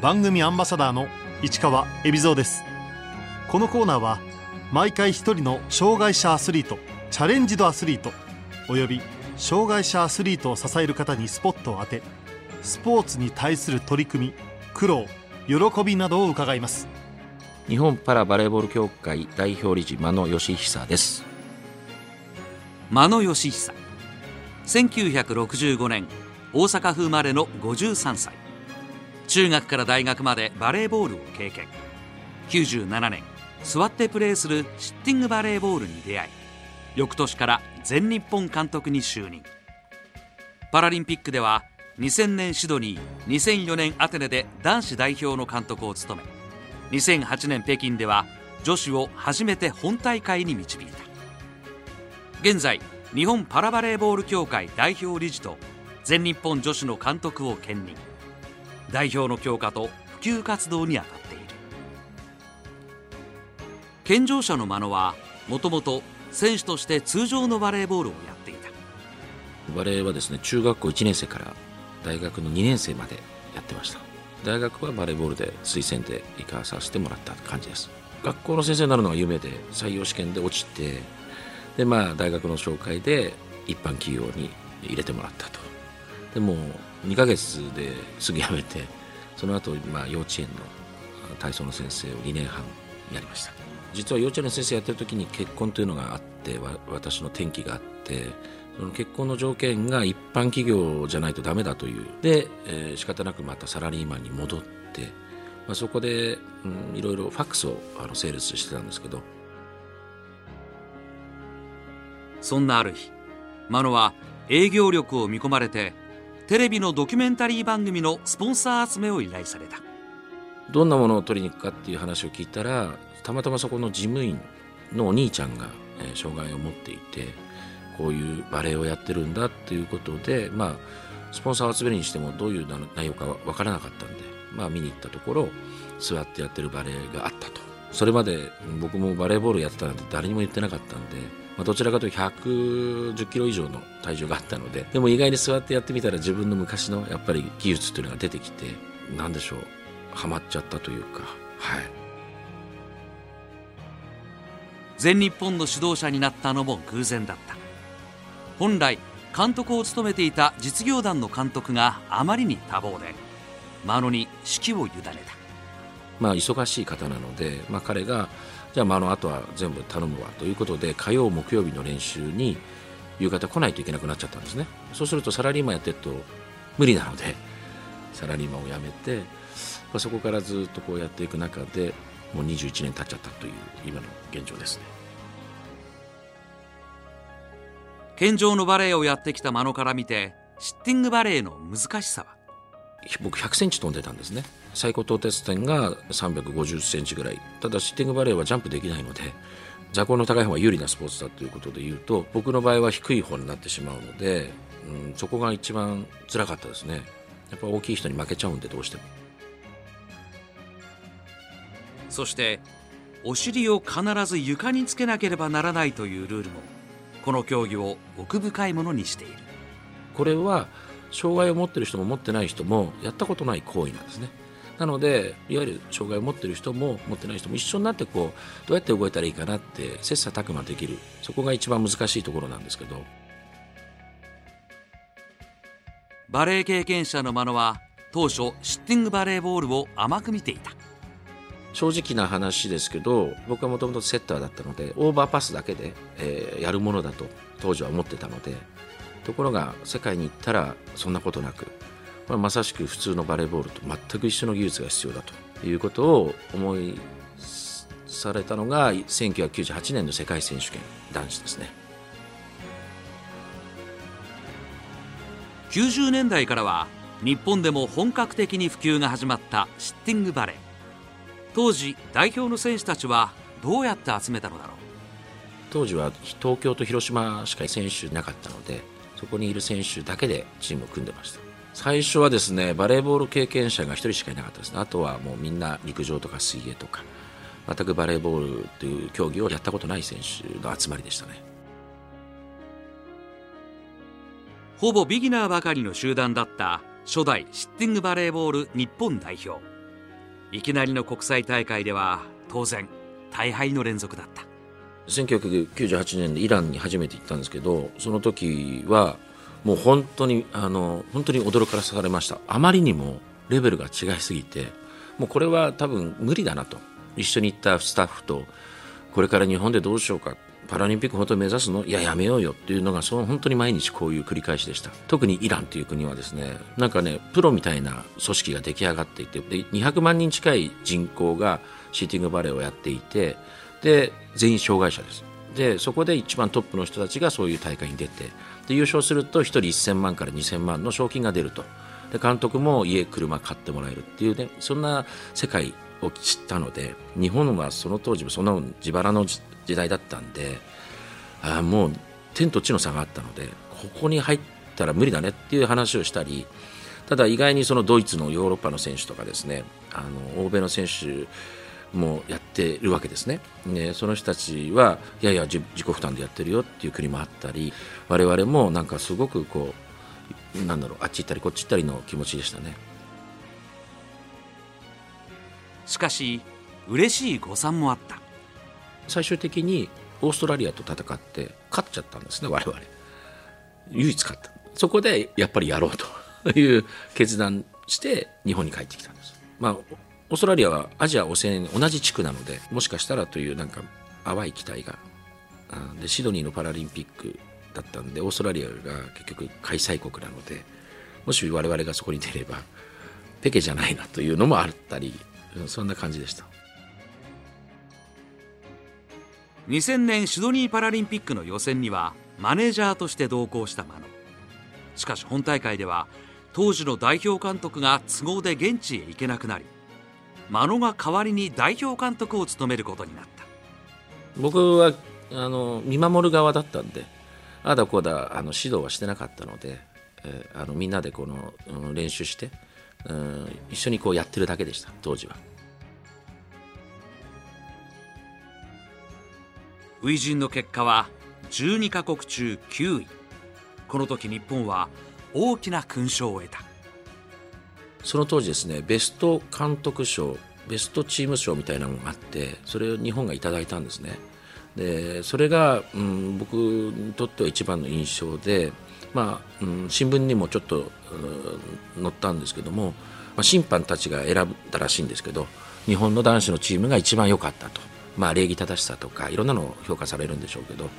番組アンバサダーの市川恵比蔵です。このコーナーは毎回一人の障害者アスリートチャレンジドアスリートおよび障害者アスリートを支える方にスポットを当てスポーツに対する取り組み苦労喜びなどを伺います。日本パラバレーボール協会代表理事間野義久です。間野義久。1965年大阪府生まれの53歳中学から大学までバレーボールを経験。97年座ってプレーするシッティングバレーボールに出会い翌年から全日本監督に就任。パラリンピックでは2000年シドニー2004年アテネで男子代表の監督を務め2008年北京では女子を初めて本大会に導いた。現在日本パラバレーボール協会代表理事と全日本女子の監督を兼任。代表の強化と普及活動に当たっている。健常者の間野はもともと選手として通常のバレーボールをやっていた。バレーはですね中学校1年生から大学の2年生までやってました。大学はバレーボールで推薦で行かさせてもらった感じです。学校の先生になるのが夢で採用試験で落ちてでまあ大学の紹介で一般企業に入れてもらったと。でも2ヶ月ですぐ辞めてその後、まあ幼稚園の体操の先生を2年半やりました。実は幼稚園の先生やってる時に結婚というのがあって私の転機があってその結婚の条件が一般企業じゃないとダメだという。で、えー、仕方なくまたサラリーマンに戻って、まあ、そこで、うん、いろいろファックスをあのセールスしてたんですけど。そんなある日マノは営業力を見込まれてテレビのドキュメンタリー番組のスポンサー集めを依頼された。どんなものを取りに行くかっていう話を聞いたらたまたまそこの事務員のお兄ちゃんが、えー、障害を持っていてこういうバレエをやってるんだっていうことで、まあ、スポンサーを集めるにしてもどういう内容か分からなかったんで、まあ、見に行ったところ座ってやってるバレエがあったと。それまで僕もバレーボールやってたなんて誰にも言ってなかったんで、まあ、どちらかというと110キロ以上の体重があったのででも意外に座ってやってみたら自分の昔のやっぱり技術っていうのが出てきて何でしょうハマっちゃったというかはい。全日本の指導者になったのも偶然だった。本来監督を務めていた実業団の監督があまりに多忙で真野に指揮を委ねた。まあ忙しい方なので、まあ、彼がじゃあ真野あとは全部頼むわということで火曜木曜日の練習に夕方来ないといけなくなっちゃったんですね。そうするとサラリーマンやってると無理なので サラリーマンを辞めて、まあ、そこからずっとこうやっていく中でもう21年経っちゃったという今の現状ですね。健常のバレエをやってきた間野から見てシッティングバレエの難しさは？僕100センチ飛んでたんですね最高到達点が350センチぐらい。ただシッティングバレーはジャンプできないので座高の高い方が有利なスポーツだということでいうと僕の場合は低い方になってしまうので、うん、そこが一番辛かったですね。やっぱ大きい人に負けちゃうんでどうしても。そしてお尻を必ず床につけなければならないというルールもこの競技を奥深いものにしている。これは障害を持ってる人も持ってない人もやったことない行為なんですねなのでいわゆる障害を持ってる人も持ってない人も一緒になってこうどうやって動いたらいいかなって切磋琢磨できる。そこが一番難しいところなんですけど。バレー経験者の間野は当初シッティングバレーボールを甘く見ていた。正直な話ですけど僕はもともとセッターだったのでオーバーパスだけで、えー、やるものだと当時は思ってたのでところが世界に行ったらそんなことなく、まあ、まさしく普通のバレーボールと全く一緒の技術が必要だということを思いされたのが1998年の世界選手権男子ですね。90年代からは日本でも本格的に普及が始まったシッティングバレー。当時代表の選手たちはどうやって集めたのだろう？当時は東京と広島しか選手いなかったのでそこにいる選手だけでチームを組んでました最初はですねバレーボール経験者が1人しかいなかったですね。あとはもうみんな陸上とか水泳とか全くバレーボールという競技をやったことない選手の集まりでしたね。ほぼビギナーばかりの集団だった初代シッティングバレーボール日本代表。いきなりの国際大会では当然大敗の連続だった。1998年でイランに初めて行ったんですけどその時はもう本当にあの本当に驚かされました。あまりにもレベルが違いすぎてもうこれは多分無理だなと。一緒に行ったスタッフとこれから日本でどうしようか。パラリンピック本当に目指すの？いややめようよ。っていうのがその本当に毎日こういう繰り返しでした。特にイランという国はですね。なんかねプロみたいな組織が出来上がっていてで200万人近い人口がシーティングバレーをやっていてで全員障害者です。でそこで一番トップの人たちがそういう大会に出てで優勝すると1人1000万から2000万の賞金が出ると。で監督も家車買ってもらえるっていうねそんな世界を知ったので日本はその当時もその自腹の時代だったんであもう天と地の差があったのでここに入ったら無理だねっていう話をしたりただ意外にそのドイツのヨーロッパの選手とかですねあの欧米の選手もやってるわけですね。ねその人たちはいやいや自己負担でやってるよっていう国もあったり我々もなんかすごくこうなんだろうあっち行ったりこっち行ったりの気持ちでしたね。しかし嬉しい誤算もあった最終的にオーストラリアと戦って勝っちゃったんですね我々唯一勝ったそこでやっぱりやろうという決断して日本に帰ってきたんですまあオーストラリアはアジア・オセアニ同じ地区なのでもしかしたらというなんか淡い期待がでシドニーのパラリンピックだったんでオーストラリアが結局開催国なのでもし我々がそこに出ればペケじゃないなというのもあったりそんな感じでした。2000年シドニーパラリンピックの予選にはマネージャーとして同行したマノしかし本大会では当時の代表監督が都合で現地へ行けなくなりマノが代わりに代表監督を務めることになった。僕はあの見守る側だったんでああだこうだあの指導はしてなかったので、えー、あのみんなでこの、うん、練習してうん一緒にこうやってるだけでした当時は。初陣の結果は12カ国中9位。この時日本は大きな勲章を得たその当時ですねベスト監督賞ベストチーム賞みたいなのがあってそれを日本がいただいたんですね。でそれが、うん、僕にとっては一番の印象でまあ、うん、新聞にもちょっと、うん、載ったんですけども、まあ、審判たちが選んだらしいんですけど日本の男子のチームが一番良かったと、まあ、礼儀正しさとかいろんなのを評価されるんでしょうけど、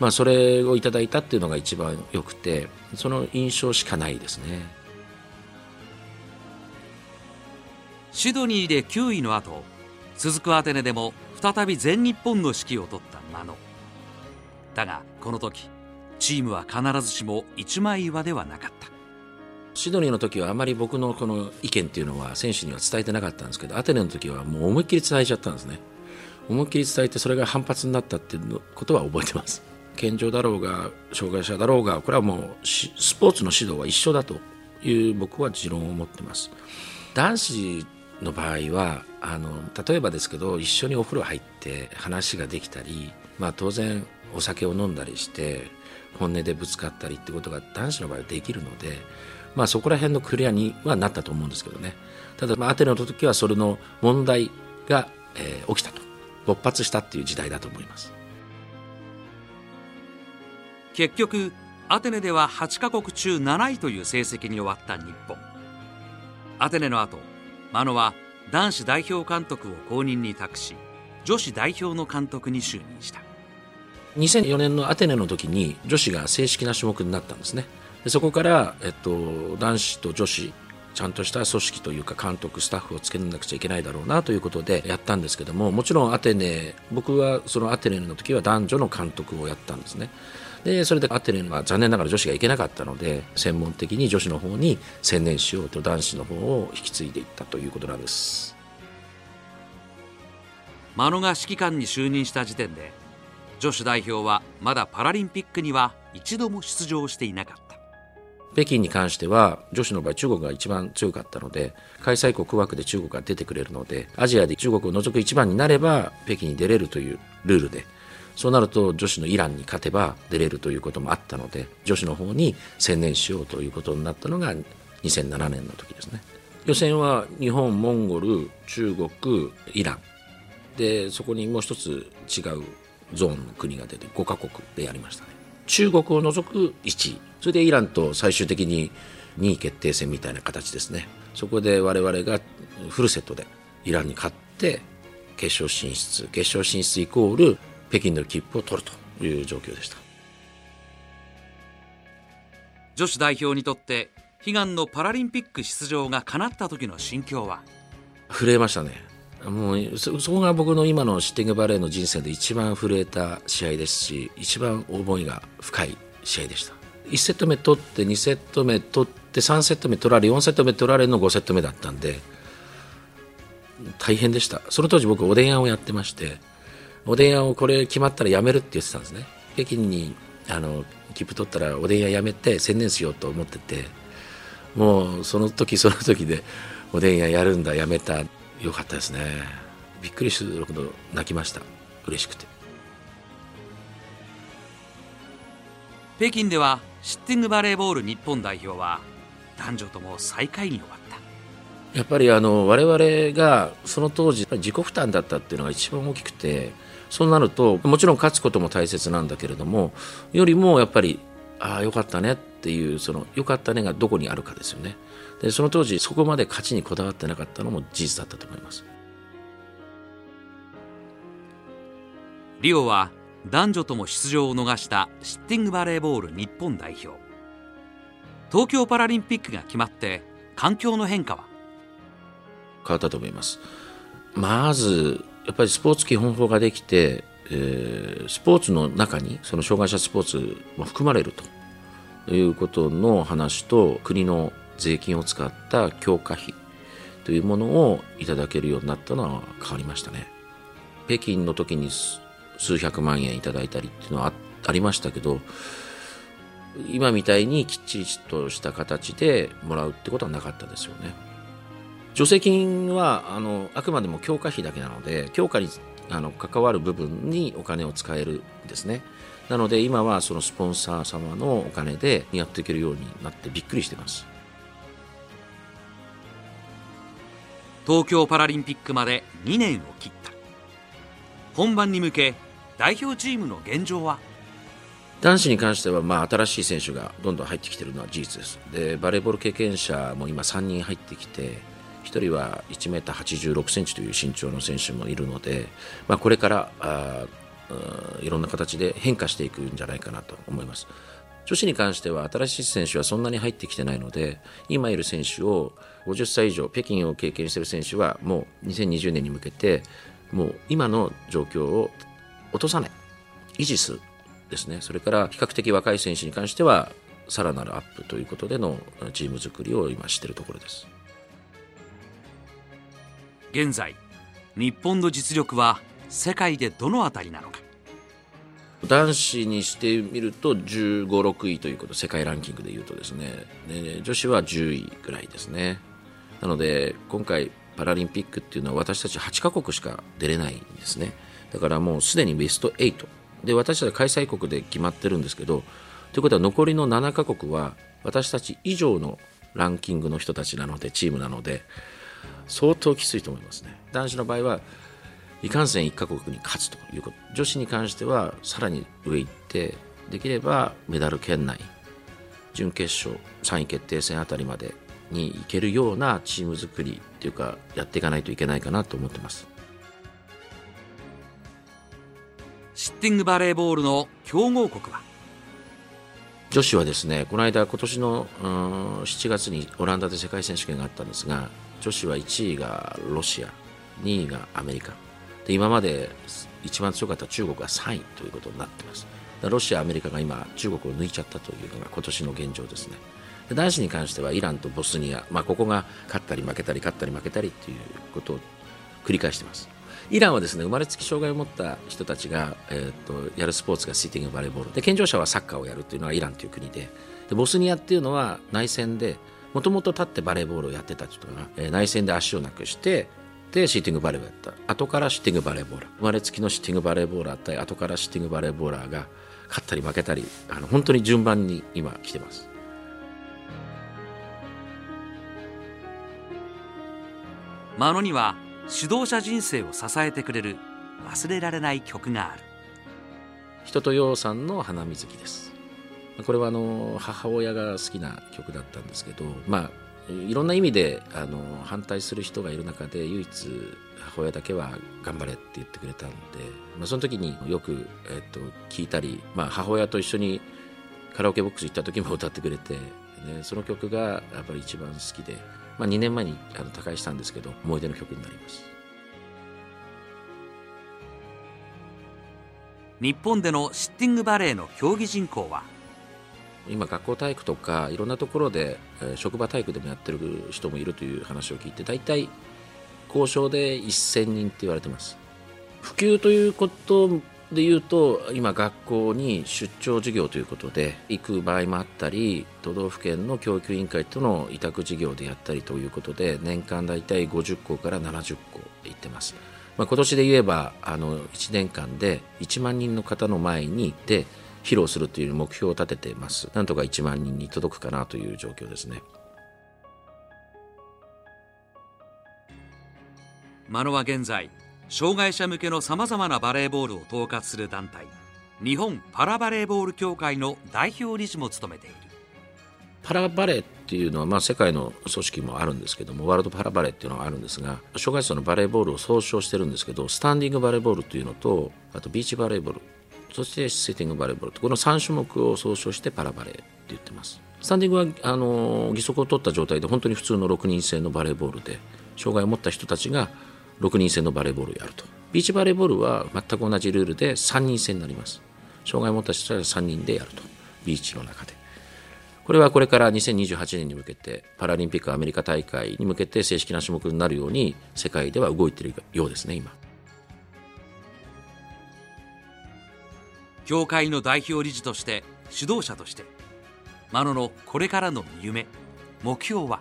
まあ、それをいただいたっていうのが一番良くてその印象しかないですね。シドニーで9位の後続くアテネでも再び全日本の指揮を執った真野。だがこの時チームは必ずしも一枚岩ではなかった。シドニーの時はあまり僕のこの意見っていうのは選手には伝えてなかったんですけどアテネの時はもう思いっきり伝えちゃったんですね。思いっきり伝えてそれが反発になったっていうことは覚えてます。健常だろうが障害者だろうがこれはもうスポーツの指導は一緒だという僕は持論を持ってます。男子の場合はあの例えばですけど一緒にお風呂入って話ができたり、まあ、当然お酒を飲んだりして本音でぶつかったりってことが男子の場合はできるので、まあ、そこら辺のクリアにはなったと思うんですけどね。ただ、まあ、アテネの時はそれの問題が、えー、起きたと。勃発したっていう時代だと思います。結局アテネでは8カ国中7位という成績に終わった日本。アテネの後真野は男子代表監督を後任に託し女子代表の監督に就任した。2004年のアテネの時に女子が正式な種目になったんですね。でそこから、えっと、男子と女子ちゃんとした組織というか監督スタッフをつけなくちゃいけないだろうなということでやったんですけどももちろんアテネ僕はそのアテネの時は男女の監督をやったんですね。でそれでアテネは残念ながら女子が行けなかったので専門的に女子の方に専念しようと男子の方を引き継いでいったということなんです。真野が指揮官に就任した時点で女子代表はまだパラリンピックには一度も出場していなかった。北京に関しては女子の場合中国が一番強かったので開催国枠で中国が出てくれるのでアジアで中国を除く一番になれば北京に出れるというルールでそうなると女子のイランに勝てば出れるということもあったので女子の方に専念しようということになったのが2007年の時ですね。予選は日本モンゴル中国イラン。でそこにもう一つ違うゾーンの国が出て5カ国でやりましたね。中国を除く1位。それでイランと最終的に2位決定戦みたいな形ですね。そこで我々がフルセットでイランに勝って決勝進出。決勝進出イコール北京の切符を取るという状況でした。女子代表にとって悲願のパラリンピック出場が叶った時の心境は？震えましたね。もうそそこが僕の今のシッティングバレーの人生で一番震えた試合ですし一番思いが深い試合でした。1セット目取って2セット目取って3セット目取られ4セット目取られの5セット目だったんで大変でした。その当時僕おでん屋をやってましておでん屋をこれ決まったらやめるって言ってたんですね。北京にあの切符取ったらおでん屋やめて専念しようと思っててもうその時その時でおでん屋やるんだやめた。よかったですね。びっくりするほど泣きました。嬉しくて。北京ではシッティングバレーボール日本代表は男女とも最下位に終わった。やっぱりあの我々がその当時自己負担だったっていうのが一番大きくてそうなるともちろん勝つことも大切なんだけれどもよりもやっぱりああよかったねっていうそのよかったねがどこにあるかですよね。でその当時そこまで勝ちにこだわってなかったのも事実だったと思います。リオは男女とも出場を逃したシッティングバレーボール日本代表。東京パラリンピックが決まって環境の変化は？変わったと思います。まずやっぱりスポーツ基本法ができて、えースポーツの中にその障害者スポーツも含まれると。いうことの話と国の税金を使った強化費。というものをいただけるようになったのは変わりましたね。北京の時に数百万円いただいたりっていうのはありましたけど今みたいにきっちりとした形でもらうってことはなかったですよね。助成金はあのあくまでも強化費だけなので強化にあの関わる部分にお金を使えるんですね。なので今はそのスポンサー様のお金でやっていけるようになってびっくりしてます。東京パラリンピックまで2年を切った。本番に向け代表チームの現状は？男子に関しては、まあ、新しい選手がどんどん入ってきているのは事実です。でバレーボール経験者も今3人入ってきて1人は1メーター86センチという身長の選手もいるので、まあ、これからあーいろんな形で変化していくんじゃないかなと思います。女子に関しては新しい選手はそんなに入ってきてないので今いる選手を50歳以上北京を経験している選手はもう2020年に向けてもう今の状況を落とさない。維持するですね。それから比較的若い選手に関してはさらなるアップということでのチーム作りを今しているところです。現在日本の実力は世界でどのあたりなのか。男子にしてみると15、6位ということ世界ランキングでいうとですね。で女子は10位ぐらいですね。なので今回パラリンピックっていうのは私たち8カ国しか出れないんですね。だからもうすでにベスト8で私たちは開催国で決まってるんですけどということは残りの7カ国は私たち以上のランキングの人たちなのでチームなので相当きついと思いますね。男子の場合はいかんせん1カ国に勝つということ。女子に関してはさらに上行ってできればメダル圏内準決勝3位決定戦あたりまでに行けるようなチーム作りっていうかやっていかないといけないかなと思ってます。シッティングバレーボールの強豪国は？女子はですねこの間今年のうん7月にオランダで世界選手権があったんですが女子は1位がロシア2位がアメリカ。で今まで一番強かった中国が3位ということになってます。ロシアアメリカが今中国を抜いちゃったというのが今年の現状ですね。で男子に関してはイランとボスニア、まあ、ここが勝ったり負けたり勝ったり負けたりということを繰り返してます。イランはですね生まれつき障害を持った人たちが、えー、とやるスポーツがシーティングバレーボール。で健常者はサッカーをやるというのはイランという国で。でボスニアっていうのは内戦でもともと立ってバレーボールをやってた人が、えー内戦で足をなくしてでシーティングバレーをやった。後からシーティングバレーボーラー。生まれつきのシーティングバレーボーラー対後からシーティングバレーボーラーが勝ったり負けたりあの本当に順番に今来てます。真野には指導者人生を支えてくれる忘れられない曲がある。人とようさんの花水木ですこれはあの母親が好きな曲だったんですけどまあいろんな意味であの反対する人がいる中で唯一母親だけは頑張れって言ってくれたんで、まあ、その時によく、えっと、聞いたり、まあ、母親と一緒にカラオケボックス行った時も歌ってくれて、ね、その曲がやっぱり一番好きで、まあ、2年前にあの他界したんですけど思い出の曲になります。日本でのシッティングバレーの競技人口は今学校体育とかいろんなところで、え職場体育でもやってる人もいるという話を聞いて大体交渉で1000人って言われてます。普及ということで言うと今学校に出張授業ということで行く場合もあったり都道府県の教育委員会との委託事業でやったりということで年間大体50校から70校行ってます、まあ、今年で言えばあの1年間で1万人の方の前に行って披露するという目標を立てています。なんとか1万人に届くかなという状況ですね。真野は現在障害者向けのさまざまなバレーボールを統括する団体日本パラバレーボール協会の代表理事も務めている。パラバレーっていうのは、まあ、世界の組織もあるんですけどもワールドパラバレーっていうのがあるんですが障害者のバレーボールを総称してるんですけどスタンディングバレーボールというのとあとビーチバレーボールそしてシッティングバレーボールとこの3種目を総称してパラバレーって言ってます。スタンディングはあの義足を取った状態で本当に普通の6人制のバレーボールで障害を持った人たちが6人制のバレーボールをやると。ビーチバレーボールは全く同じルールで3人制になります。障害を持った人たちが3人でやると。ビーチの中で。これはこれから2028年に向けてパラリンピックアメリカ大会に向けて正式な種目になるように世界では動いているようですね今。協会の代表理事として指導者として。真野のこれからの夢目標は？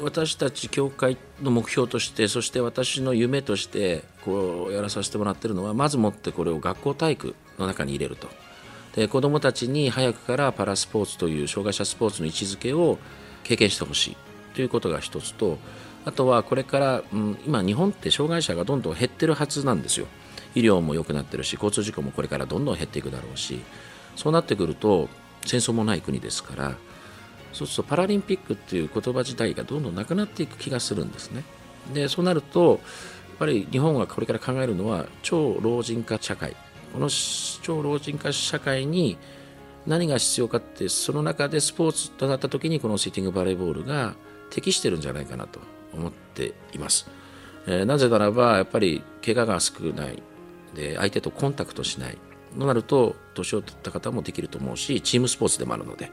私たち協会の目標としてそして私の夢としてこうやらさせてもらってるのはまずもってこれを学校体育の中に入れると。で子どもたちに早くからパラスポーツという障害者スポーツの位置づけを経験してほしい。ということが一つとあとはこれから、うん、今日本って障害者がどんどん減ってるはずなんですよ。医療も良くなってるし交通事故もこれからどんどん減っていくだろうしそうなってくると戦争もない国ですからそうするとパラリンピックっていう言葉自体がどんどんなくなっていく気がするんですね。でそうなるとやっぱり日本がこれから考えるのは超老人化社会この超老人化社会に何が必要かってその中でスポーツとなった時にこのシーティングバレーボールが適してるんじゃないかなと思っています。えーなぜならばやっぱり怪我が少ないで相手とコンタクトしない。となると年を取った方もできると思うしチームスポーツでもあるので。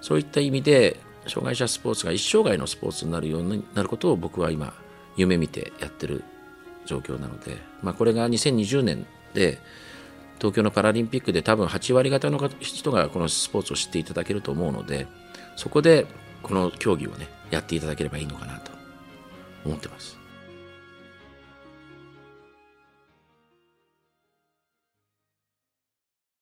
そういった意味で障害者スポーツが一生涯のスポーツになるようになることを僕は今夢見てやってる状況なので、まあ、これが2020年で東京のパラリンピックで多分8割方の人がこのスポーツを知っていただけると思うのでそこでこの競技をねやっていただければいいのかなと思ってます。